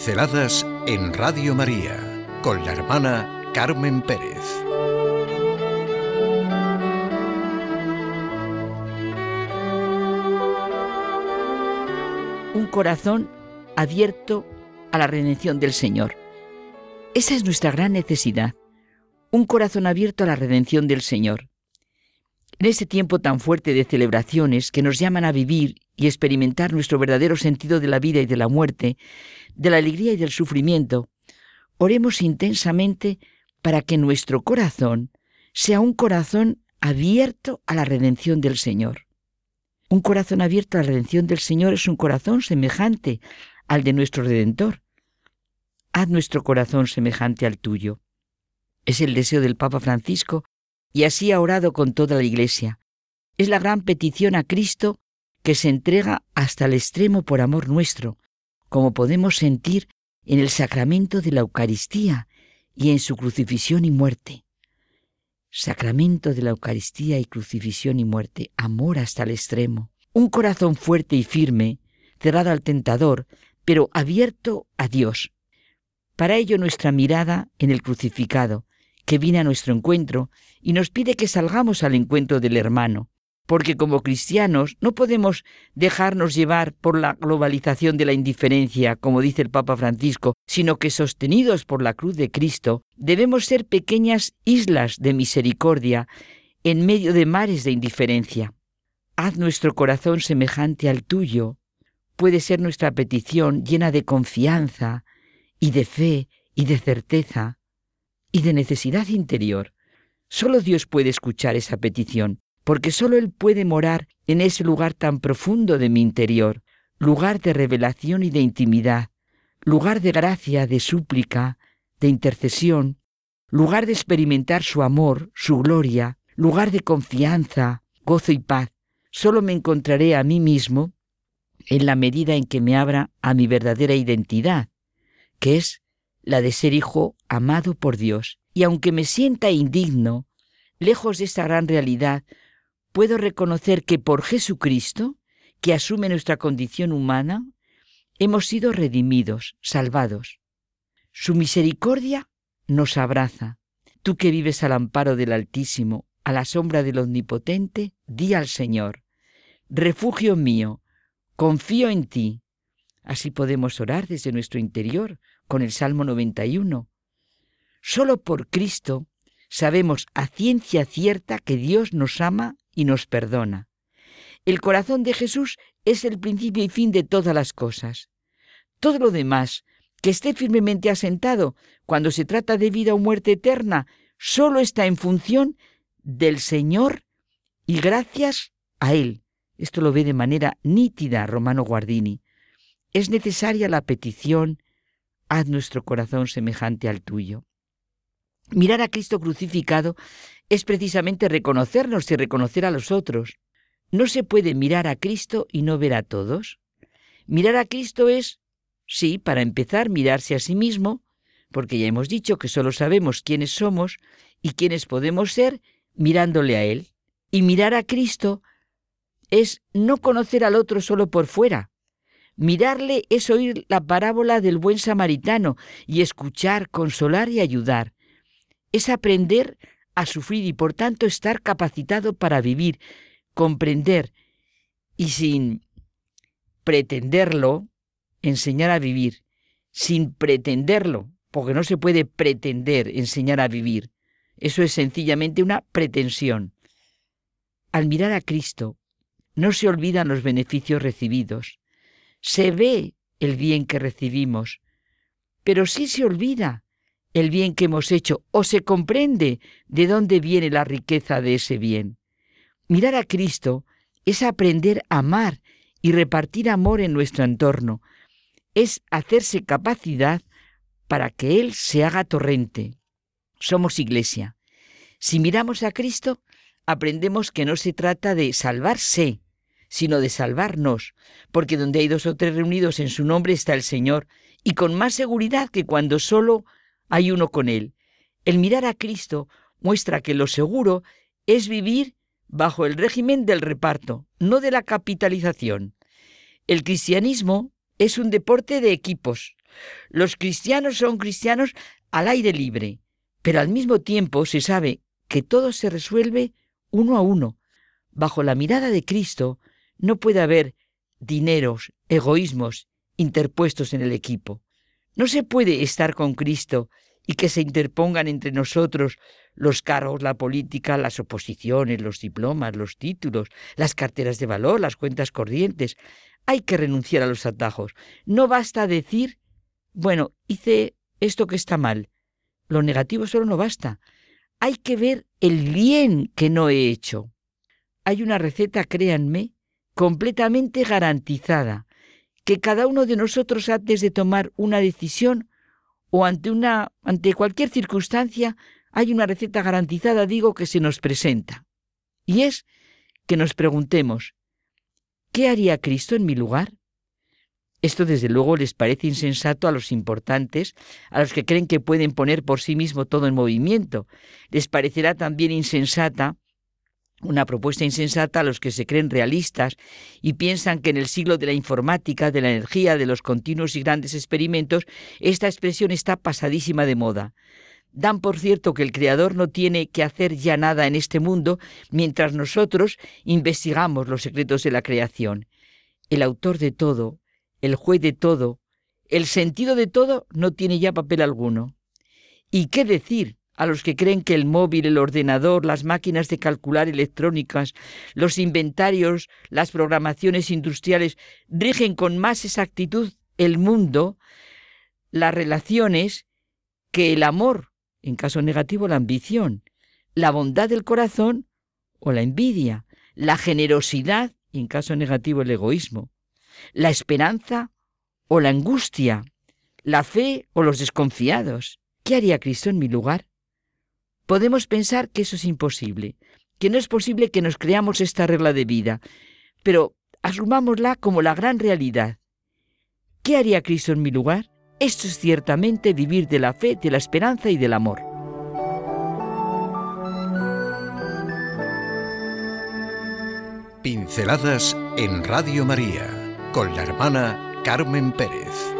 Pinceladas en Radio María con la hermana Carmen Pérez. Un corazón abierto a la redención del Señor. Esa es nuestra gran necesidad. Un corazón abierto a la redención del Señor. En este tiempo tan fuerte de celebraciones que nos llaman a vivir y experimentar nuestro verdadero sentido de la vida y de la muerte, de la alegría y del sufrimiento, oremos intensamente para que nuestro corazón sea un corazón abierto a la redención del Señor. Un corazón abierto a la redención del Señor es un corazón semejante al de nuestro Redentor. Haz nuestro corazón semejante al tuyo. Es el deseo del Papa Francisco y así ha orado con toda la Iglesia. Es la gran petición a Cristo que se entrega hasta el extremo por amor nuestro, como podemos sentir en el sacramento de la Eucaristía y en su crucifixión y muerte. Sacramento de la Eucaristía y crucifixión y muerte, amor hasta el extremo. Un corazón fuerte y firme, cerrado al tentador, pero abierto a Dios. Para ello nuestra mirada en el crucificado, que viene a nuestro encuentro y nos pide que salgamos al encuentro del hermano, porque como cristianos no podemos dejarnos llevar por la globalización de la indiferencia, como dice el Papa Francisco, sino que sostenidos por la cruz de Cristo, debemos ser pequeñas islas de misericordia en medio de mares de indiferencia. Haz nuestro corazón semejante al tuyo. Puede ser nuestra petición llena de confianza y de fe y de certeza y de necesidad interior. Solo Dios puede escuchar esa petición, porque solo Él puede morar en ese lugar tan profundo de mi interior, lugar de revelación y de intimidad, lugar de gracia, de súplica, de intercesión, lugar de experimentar su amor, su gloria, lugar de confianza, gozo y paz. Solo me encontraré a mí mismo en la medida en que me abra a mi verdadera identidad, que es la de ser hijo amado por Dios. Y aunque me sienta indigno, lejos de esta gran realidad, puedo reconocer que por Jesucristo, que asume nuestra condición humana, hemos sido redimidos, salvados. Su misericordia nos abraza. Tú que vives al amparo del Altísimo, a la sombra del Omnipotente, di al Señor, refugio mío, confío en ti. Así podemos orar desde nuestro interior con el Salmo 91. Solo por Cristo sabemos a ciencia cierta que Dios nos ama y nos perdona. El corazón de Jesús es el principio y fin de todas las cosas. Todo lo demás, que esté firmemente asentado cuando se trata de vida o muerte eterna, solo está en función del Señor y gracias a Él. Esto lo ve de manera nítida Romano Guardini. Es necesaria la petición, haz nuestro corazón semejante al tuyo. Mirar a Cristo crucificado es precisamente reconocernos y reconocer a los otros. No se puede mirar a Cristo y no ver a todos. Mirar a Cristo es, sí, para empezar, mirarse a sí mismo, porque ya hemos dicho que solo sabemos quiénes somos y quiénes podemos ser mirándole a Él. Y mirar a Cristo es no conocer al otro solo por fuera. Mirarle es oír la parábola del buen samaritano y escuchar, consolar y ayudar es aprender a sufrir y por tanto estar capacitado para vivir, comprender y sin pretenderlo, enseñar a vivir, sin pretenderlo, porque no se puede pretender enseñar a vivir. Eso es sencillamente una pretensión. Al mirar a Cristo, no se olvidan los beneficios recibidos. Se ve el bien que recibimos, pero sí se olvida el bien que hemos hecho o se comprende de dónde viene la riqueza de ese bien. Mirar a Cristo es aprender a amar y repartir amor en nuestro entorno, es hacerse capacidad para que Él se haga torrente. Somos iglesia. Si miramos a Cristo, aprendemos que no se trata de salvarse, sino de salvarnos, porque donde hay dos o tres reunidos en su nombre está el Señor, y con más seguridad que cuando solo hay uno con Él. El mirar a Cristo muestra que lo seguro es vivir bajo el régimen del reparto, no de la capitalización. El cristianismo es un deporte de equipos. Los cristianos son cristianos al aire libre, pero al mismo tiempo se sabe que todo se resuelve uno a uno. Bajo la mirada de Cristo no puede haber dineros, egoísmos interpuestos en el equipo. No se puede estar con Cristo y que se interpongan entre nosotros los cargos, la política, las oposiciones, los diplomas, los títulos, las carteras de valor, las cuentas corrientes. Hay que renunciar a los atajos. No basta decir, bueno, hice esto que está mal. Lo negativo solo no basta. Hay que ver el bien que no he hecho. Hay una receta, créanme, completamente garantizada, que cada uno de nosotros antes de tomar una decisión o ante una ante cualquier circunstancia hay una receta garantizada, digo, que se nos presenta. Y es que nos preguntemos, ¿qué haría Cristo en mi lugar? Esto desde luego les parece insensato a los importantes, a los que creen que pueden poner por sí mismo todo en movimiento. Les parecerá también insensata una propuesta insensata a los que se creen realistas y piensan que en el siglo de la informática, de la energía, de los continuos y grandes experimentos, esta expresión está pasadísima de moda. Dan por cierto que el Creador no tiene que hacer ya nada en este mundo mientras nosotros investigamos los secretos de la creación. El autor de todo, el juez de todo, el sentido de todo no tiene ya papel alguno. ¿Y qué decir a los que creen que el móvil, el ordenador, las máquinas de calcular electrónicas, los inventarios, las programaciones industriales rigen con más exactitud el mundo, las relaciones, que el amor, en caso negativo la ambición, la bondad del corazón o la envidia, la generosidad en caso negativo el egoísmo, la esperanza o la angustia, la fe o los desconfiados. ¿Qué haría Cristo en mi lugar? Podemos pensar que eso es imposible, que no es posible que nos creamos esta regla de vida, pero asumámosla como la gran realidad. ¿Qué haría Cristo en mi lugar? Esto es ciertamente vivir de la fe, de la esperanza y del amor. Pinceladas en Radio María con la hermana Carmen Pérez.